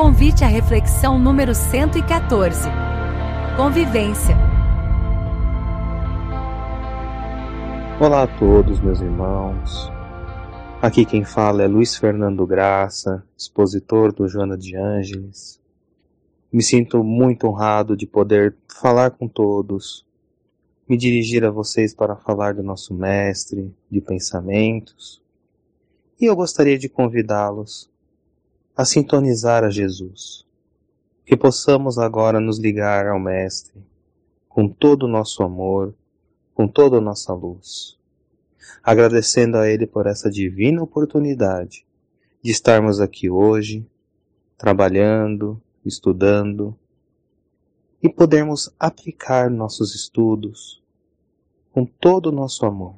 Convite à reflexão número 114. Convivência. Olá a todos, meus irmãos. Aqui quem fala é Luiz Fernando Graça, expositor do Joana de Ângeles. Me sinto muito honrado de poder falar com todos, me dirigir a vocês para falar do nosso mestre, de pensamentos. E eu gostaria de convidá-los a sintonizar a Jesus. Que possamos agora nos ligar ao Mestre com todo o nosso amor, com toda a nossa luz. Agradecendo a Ele por essa divina oportunidade de estarmos aqui hoje, trabalhando, estudando e podermos aplicar nossos estudos com todo o nosso amor.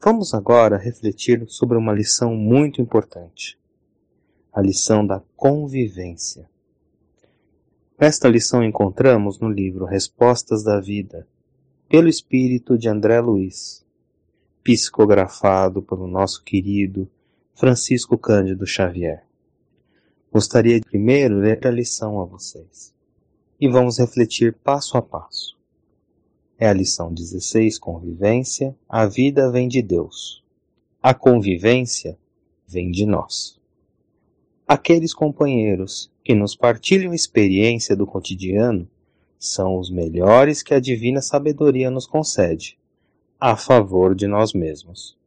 Vamos agora refletir sobre uma lição muito importante a lição da convivência. Esta lição encontramos no livro Respostas da Vida, pelo espírito de André Luiz, psicografado pelo nosso querido Francisco Cândido Xavier. Gostaria de primeiro ler a lição a vocês e vamos refletir passo a passo. É a lição 16, Convivência. A vida vem de Deus. A convivência vem de nós aqueles companheiros que nos partilham experiência do cotidiano são os melhores que a divina sabedoria nos concede, a favor de nós mesmos.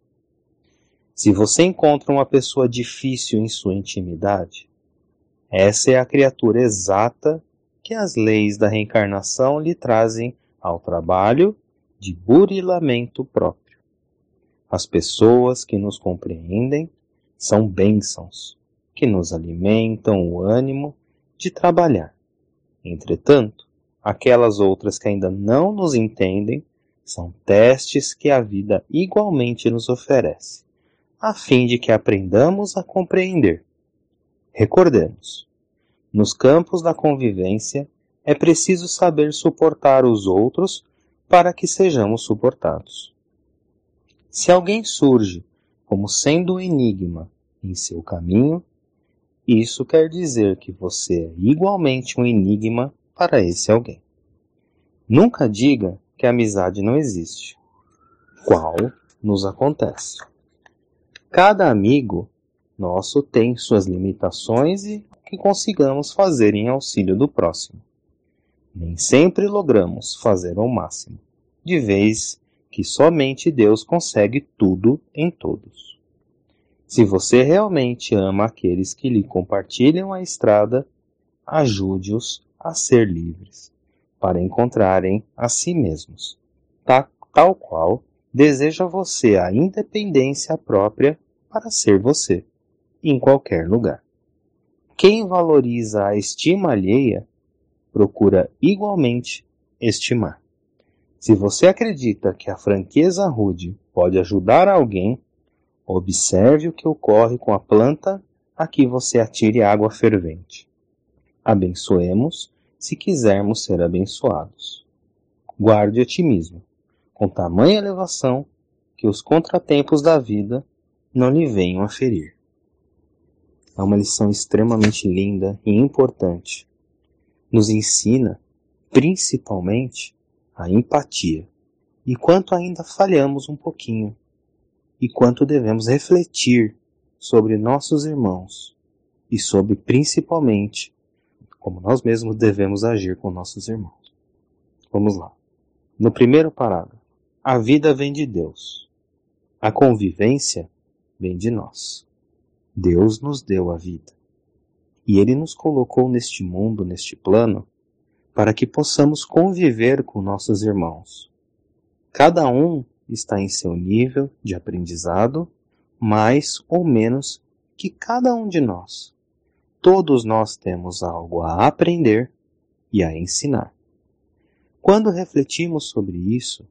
Se você encontra uma pessoa difícil em sua intimidade, essa é a criatura exata que as leis da reencarnação lhe trazem ao trabalho de burilamento próprio. As pessoas que nos compreendem são bênçãos que nos alimentam o ânimo de trabalhar. Entretanto, aquelas outras que ainda não nos entendem são testes que a vida igualmente nos oferece, a fim de que aprendamos a compreender. Recordemos, nos campos da convivência é preciso saber suportar os outros para que sejamos suportados. Se alguém surge como sendo um enigma em seu caminho, isso quer dizer que você é igualmente um enigma para esse alguém. Nunca diga que a amizade não existe, qual nos acontece. Cada amigo nosso tem suas limitações e que consigamos fazer em auxílio do próximo. Nem sempre logramos fazer o máximo, de vez que somente Deus consegue tudo em todos. Se você realmente ama aqueles que lhe compartilham a estrada, ajude-os a ser livres, para encontrarem a si mesmos, tal, qual deseja você a independência própria para ser você, em qualquer lugar. Quem valoriza a estima alheia, procura igualmente estimar. Se você acredita que a franqueza rude pode ajudar alguém, Observe o que ocorre com a planta a que você atire água fervente. Abençoemos se quisermos ser abençoados. Guarde otimismo, com tamanha elevação que os contratempos da vida não lhe venham a ferir. É uma lição extremamente linda e importante. Nos ensina, principalmente, a empatia. E quanto ainda falhamos um pouquinho e quanto devemos refletir sobre nossos irmãos e sobre principalmente como nós mesmos devemos agir com nossos irmãos. Vamos lá. No primeiro parágrafo, a vida vem de Deus. A convivência vem de nós. Deus nos deu a vida. E Ele nos colocou neste mundo, neste plano, para que possamos conviver com nossos irmãos. Cada um está em seu nível de aprendizado, mais ou menos que cada um de nós. Todos nós temos algo a aprender e a ensinar. Quando refletimos sobre isso,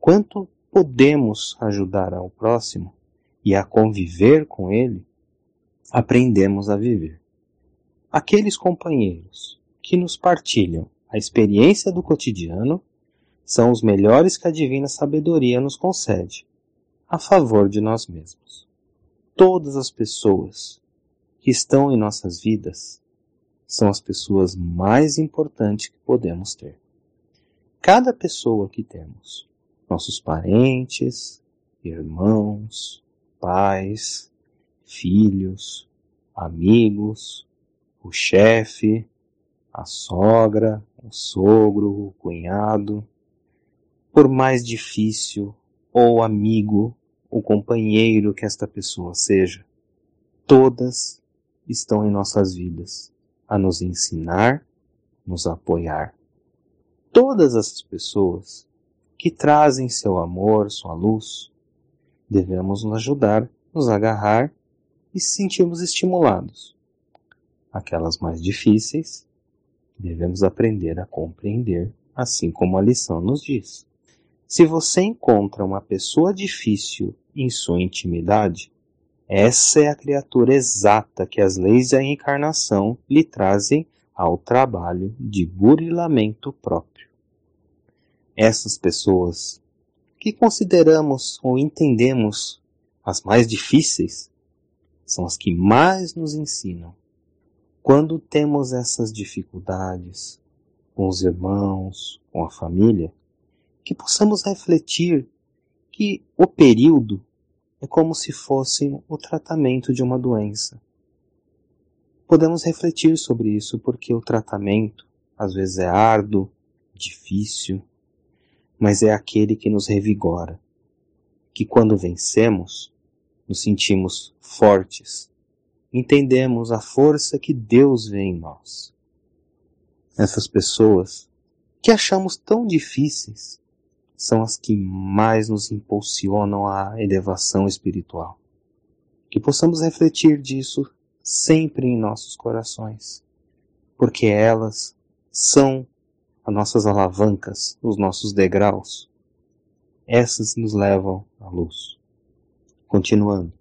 quanto podemos ajudar ao próximo e a conviver com ele, aprendemos a viver. Aqueles companheiros que nos partilham a experiência do cotidiano são os melhores que a divina sabedoria nos concede, a favor de nós mesmos. Todas as pessoas que estão em nossas vidas são as pessoas mais importantes que podemos ter. Cada pessoa que temos, nossos parentes, irmãos, pais, filhos, amigos, o chefe, a sogra, o sogro, o cunhado, por mais difícil ou amigo ou companheiro que esta pessoa seja, todas estão em nossas vidas a nos ensinar, nos apoiar. Todas essas pessoas que trazem seu amor, sua luz, devemos nos ajudar, nos agarrar e se sentirmos estimulados. Aquelas mais difíceis, devemos aprender a compreender, assim como a lição nos diz. Se você encontra uma pessoa difícil em sua intimidade, essa é a criatura exata que as leis da encarnação lhe trazem ao trabalho de burilamento próprio. Essas pessoas que consideramos ou entendemos as mais difíceis são as que mais nos ensinam. Quando temos essas dificuldades com os irmãos, com a família, que possamos refletir que o período é como se fosse o tratamento de uma doença. Podemos refletir sobre isso porque o tratamento às vezes é árduo, difícil, mas é aquele que nos revigora, que quando vencemos, nos sentimos fortes, entendemos a força que Deus vê em nós. Essas pessoas que achamos tão difíceis são as que mais nos impulsionam à elevação espiritual. Que possamos refletir disso sempre em nossos corações, porque elas são as nossas alavancas, os nossos degraus. Essas nos levam à luz. Continuando,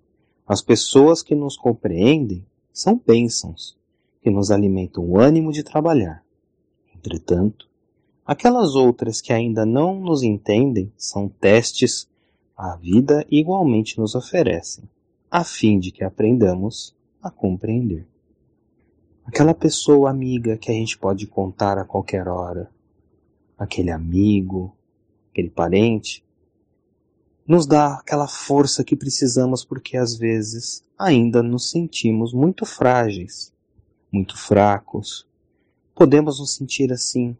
as pessoas que nos compreendem são bênçãos, que nos alimentam o ânimo de trabalhar. Entretanto, aquelas outras que ainda não nos entendem são testes a vida igualmente nos oferecem, a fim de que aprendamos a compreender. Aquela pessoa amiga que a gente pode contar a qualquer hora, aquele amigo, aquele parente, nos dá aquela força que precisamos porque às vezes ainda nos sentimos muito frágeis, muito fracos. Podemos nos sentir assim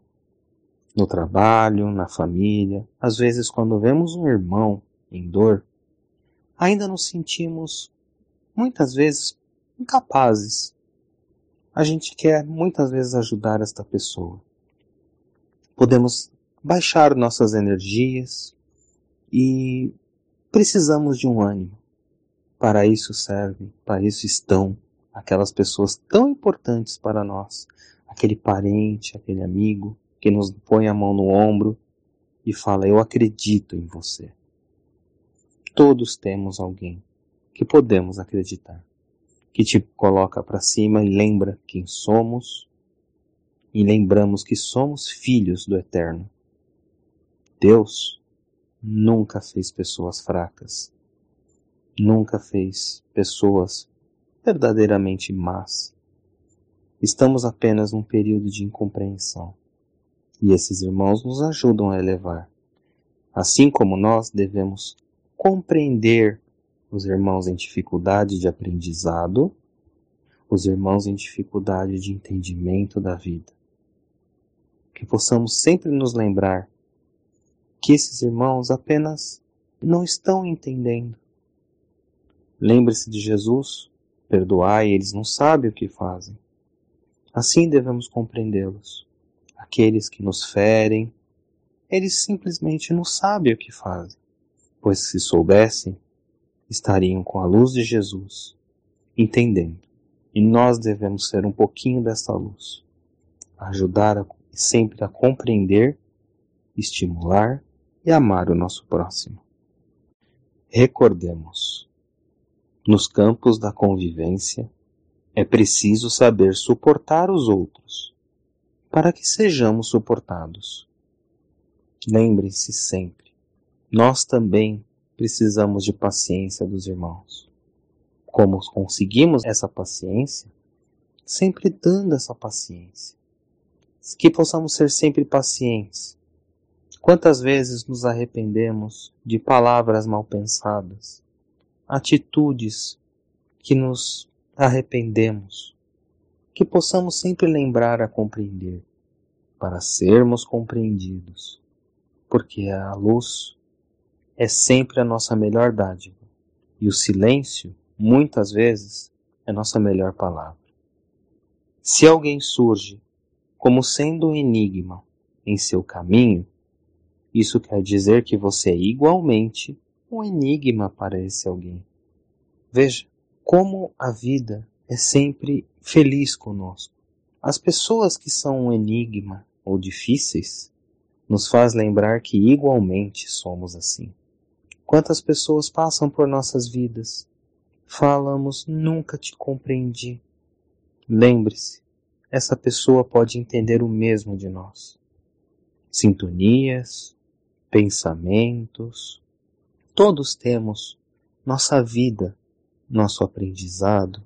no trabalho, na família, às vezes quando vemos um irmão em dor, ainda nos sentimos muitas vezes incapazes a gente quer muitas vezes ajudar esta pessoa. Podemos baixar nossas energias e precisamos de um ânimo. Para isso servem, para isso estão aquelas pessoas tão importantes para nós, aquele parente, aquele amigo que nos põe a mão no ombro e fala: Eu acredito em você. Todos temos alguém que podemos acreditar que te coloca para cima e lembra quem somos e lembramos que somos filhos do Eterno. Deus nunca fez pessoas fracas, nunca fez pessoas verdadeiramente más. Estamos apenas num período de incompreensão e esses irmãos nos ajudam a elevar. Assim como nós devemos compreender os irmãos em dificuldade de aprendizado, os irmãos em dificuldade de entendimento da vida. Que possamos sempre nos lembrar que esses irmãos apenas não estão entendendo. Lembre-se de Jesus, perdoai, eles não sabem o que fazem. Assim devemos compreendê-los. Aqueles que nos ferem, eles simplesmente não sabem o que fazem, pois se soubessem, estariam com a luz de Jesus, entendendo. E nós devemos ser um pouquinho dessa luz, ajudar a, sempre a compreender, estimular e amar o nosso próximo. Recordemos, nos campos da convivência, é preciso saber suportar os outros, para que sejamos suportados. Lembre-se sempre, nós também precisamos de paciência dos irmãos. Como conseguimos essa paciência? Sempre dando essa paciência. Que possamos ser sempre pacientes. Quantas vezes nos arrependemos de palavras mal pensadas, atitudes que nos arrependemos, que possamos sempre lembrar a compreender, para sermos compreendidos, porque a luz é sempre a nossa melhor dádiva e o silêncio, muitas vezes, é nossa melhor palavra. Se alguém surge como sendo um enigma em seu caminho, isso quer dizer que você é igualmente um enigma para esse alguém. Veja como a vida é sempre feliz conosco. As pessoas que são um enigma ou difíceis nos faz lembrar que igualmente somos assim. Quantas pessoas passam por nossas vidas? Falamos, nunca te compreendi. Lembre-se, essa pessoa pode entender o mesmo de nós. Sintonias, pensamentos, todos temos nossa vida, nosso aprendizado,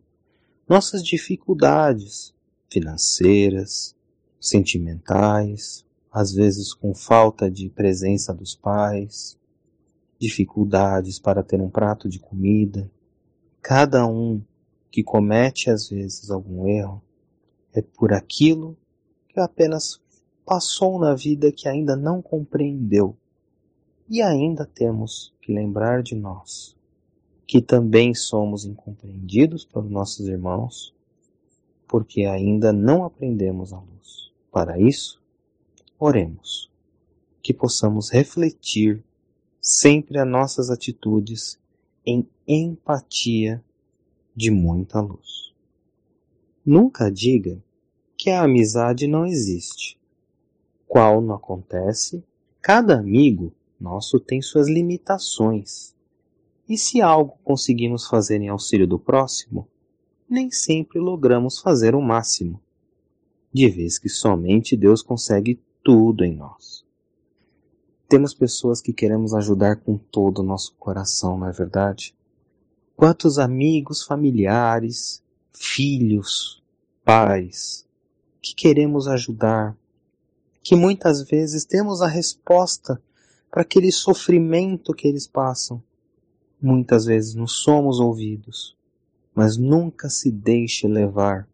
nossas dificuldades financeiras, sentimentais, às vezes com falta de presença dos pais, dificuldades para ter um prato de comida. Cada um que comete às vezes algum erro é por aquilo que apenas passou na vida que ainda não compreendeu e ainda temos que lembrar de nós, que também somos incompreendidos pelos nossos irmãos, porque ainda não aprendemos a luz. Para isso, oremos, que possamos refletir sempre as nossas atitudes em empatia de muita luz. Nunca diga que a amizade não existe. Qual não acontece, cada amigo nosso tem suas limitações. E se algo conseguimos fazer em auxílio do próximo, nem sempre logramos fazer o máximo, de vez que somente Deus consegue tudo em nós. Temos pessoas que queremos ajudar com todo o nosso coração, não é verdade? Quantos amigos, familiares, filhos, pais, que queremos ajudar, que muitas vezes temos a resposta para aquele sofrimento que eles passam. Muitas vezes não somos ouvidos, mas nunca se deixe levar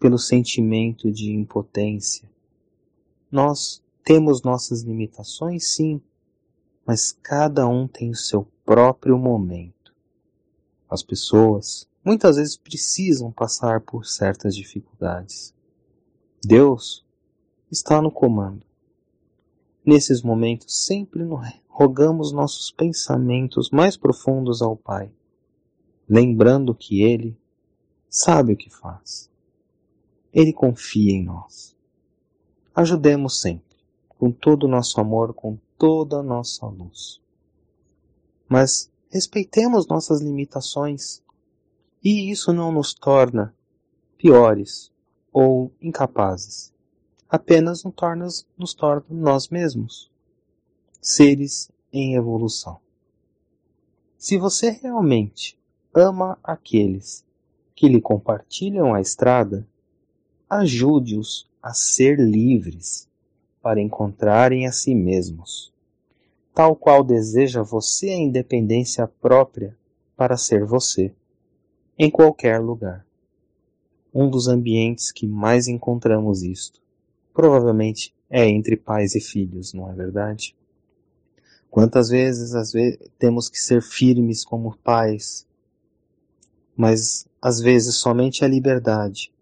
pelo sentimento de impotência. Nós temos nossas limitações, sim, mas cada um tem o seu próprio momento. As pessoas muitas vezes precisam passar por certas dificuldades. Deus está no comando. Nesses momentos, sempre rogamos nossos pensamentos mais profundos ao Pai, lembrando que Ele sabe o que faz. Ele confia em nós. Ajudemos sempre, com todo o nosso amor, com toda a nossa luz. Mas respeitemos nossas limitações, e isso não nos torna piores ou incapazes apenas nos torna, nos torna nós mesmos, seres em evolução. Se você realmente ama aqueles que lhe compartilham a estrada, ajude-os a ser livres para encontrarem a si mesmos, tal qual deseja você a independência própria para ser você, em qualquer lugar. Um dos ambientes que mais encontramos isto provavelmente é entre pais e filhos, não é verdade? Quantas vezes, às vezes temos que ser firmes como pais, mas às vezes somente a liberdade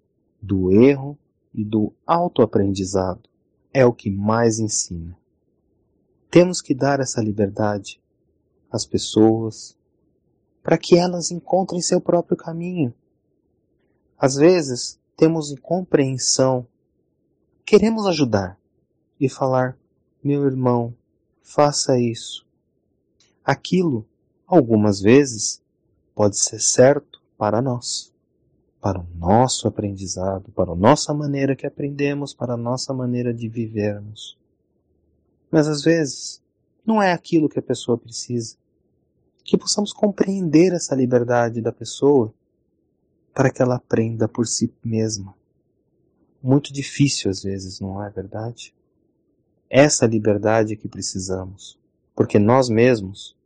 do erro e do autoaprendizado é o que mais ensina. Temos que dar essa liberdade às pessoas para que elas encontrem seu próprio caminho. Às vezes temos incompreensão Queremos ajudar e falar: meu irmão, faça isso. Aquilo, algumas vezes, pode ser certo para nós, para o nosso aprendizado, para a nossa maneira que aprendemos, para a nossa maneira de vivermos. Mas às vezes, não é aquilo que a pessoa precisa. que possamos compreender essa liberdade da pessoa para que ela aprenda por si mesma. Muito difícil às vezes, não é verdade? Essa liberdade que precisamos, porque nós mesmos,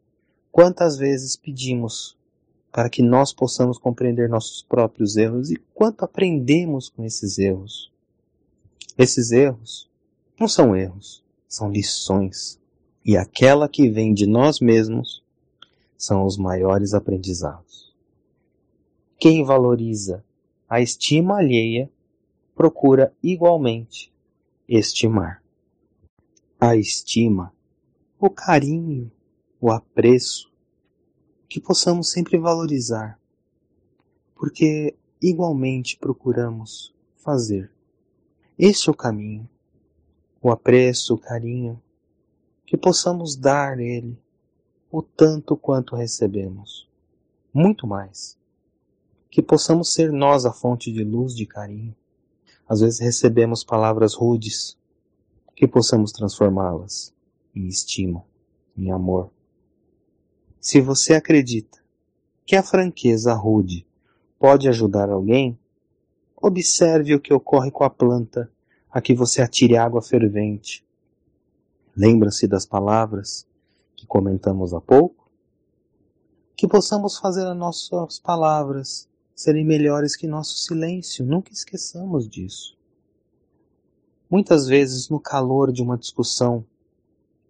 quantas vezes pedimos para que nós possamos compreender nossos próprios erros e quanto aprendemos com esses erros. Esses erros não são erros, são lições. E aquela que vem de nós mesmos são os maiores aprendizados. Quem valoriza a estima alheia procura igualmente estimar. A estima, o carinho, o apreço, que possamos sempre valorizar, porque igualmente procuramos fazer. Este é o caminho, o apreço, o carinho, que possamos dar ele o tanto quanto recebemos, muito mais. Que possamos ser nós a fonte de luz, de carinho. Às vezes recebemos palavras rudes, que possamos transformá-las em estima, em amor. Se você acredita que a franqueza rude pode ajudar alguém, observe o que ocorre com a planta a que você atire água fervente. Lembra-se das palavras que comentamos há pouco? Que possamos fazer as nossas palavras serem melhores que nosso silêncio, nunca esqueçamos disso. Muitas vezes, no calor de uma discussão,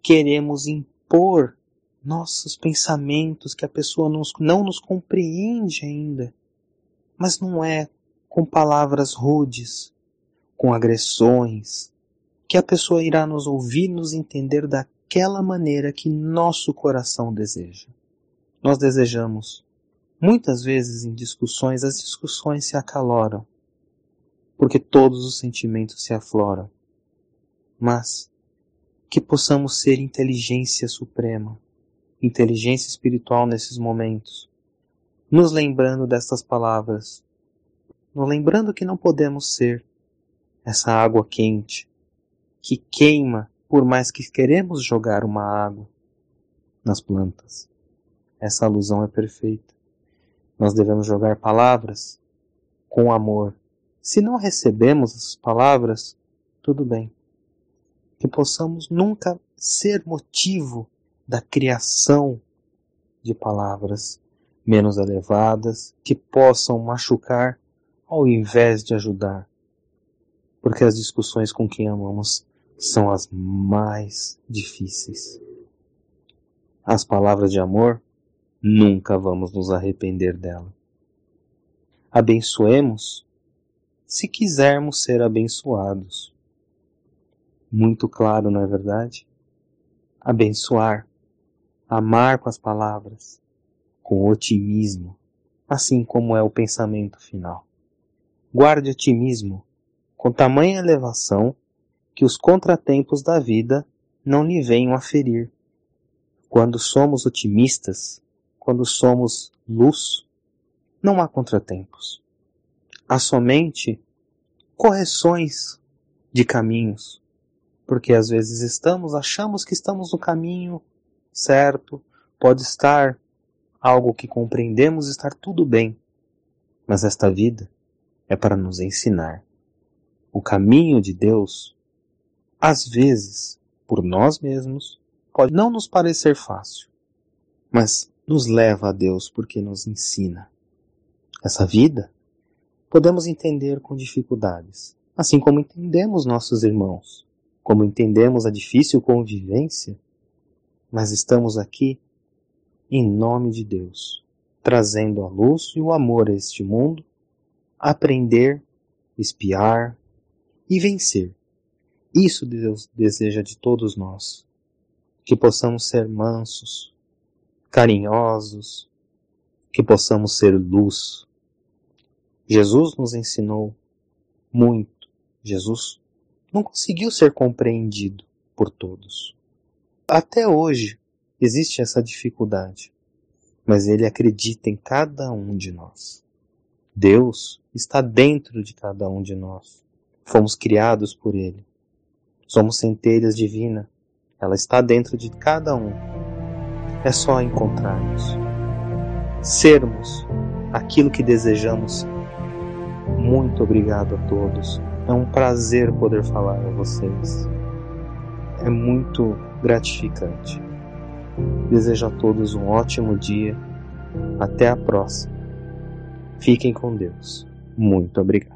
queremos impor nossos pensamentos que a pessoa não, não nos compreende ainda. Mas não é com palavras rudes, com agressões, que a pessoa irá nos ouvir, nos entender daquela maneira que nosso coração deseja. Nós desejamos. Muitas vezes em discussões, as discussões se acaloram, porque todos os sentimentos se afloram. Mas que possamos ser inteligência suprema, inteligência espiritual nesses momentos, nos lembrando destas palavras, nos lembrando que não podemos ser essa água quente que queima por mais que queremos jogar uma água nas plantas. Essa alusão é perfeita. Nós devemos jogar palavras com amor. Se não recebemos essas palavras, tudo bem. Que possamos nunca ser motivo da criação de palavras menos elevadas que possam machucar ao invés de ajudar. Porque as discussões com quem amamos são as mais difíceis. As palavras de amor, nunca vamos nos arrepender dela. Abençoemos se quisermos ser abençoados. Muito claro, não é verdade? Abençoar amar com as palavras, com otimismo, assim como é o pensamento final. Guarde otimismo com tamanha elevação que os contratempos da vida não lhe venham a ferir. Quando somos otimistas, quando somos luz, não há contratempos. Há somente correções de caminhos, porque às vezes estamos, achamos que estamos no caminho certo, pode estar algo que compreendemos estar tudo bem, mas esta vida é para nos ensinar. O caminho de Deus, às vezes, por nós mesmos, pode não nos parecer fácil, mas nos leva a Deus porque nos ensina. Essa vida podemos entender com dificuldades, assim como entendemos nossos irmãos, como entendemos a difícil convivência mas estamos aqui em nome de Deus, trazendo a luz e o amor a este mundo, aprender, espiar e vencer. Isso Deus deseja de todos nós, que possamos ser mansos, carinhosos, que possamos ser luz. Jesus nos ensinou muito. Jesus não conseguiu ser compreendido por todos. Até hoje existe essa dificuldade, mas ele acredita em cada um de nós. Deus está dentro de cada um de nós. Fomos criados por ele. Somos centelhas divinas. Ela está dentro de cada um. É só encontrarmos. sermos aquilo que desejamos. Muito obrigado a todos. É um prazer poder falar a vocês. É muito gratificante. Desejo a todos um ótimo dia. Até a próxima. Fiquem com Deus. Muito obrigado.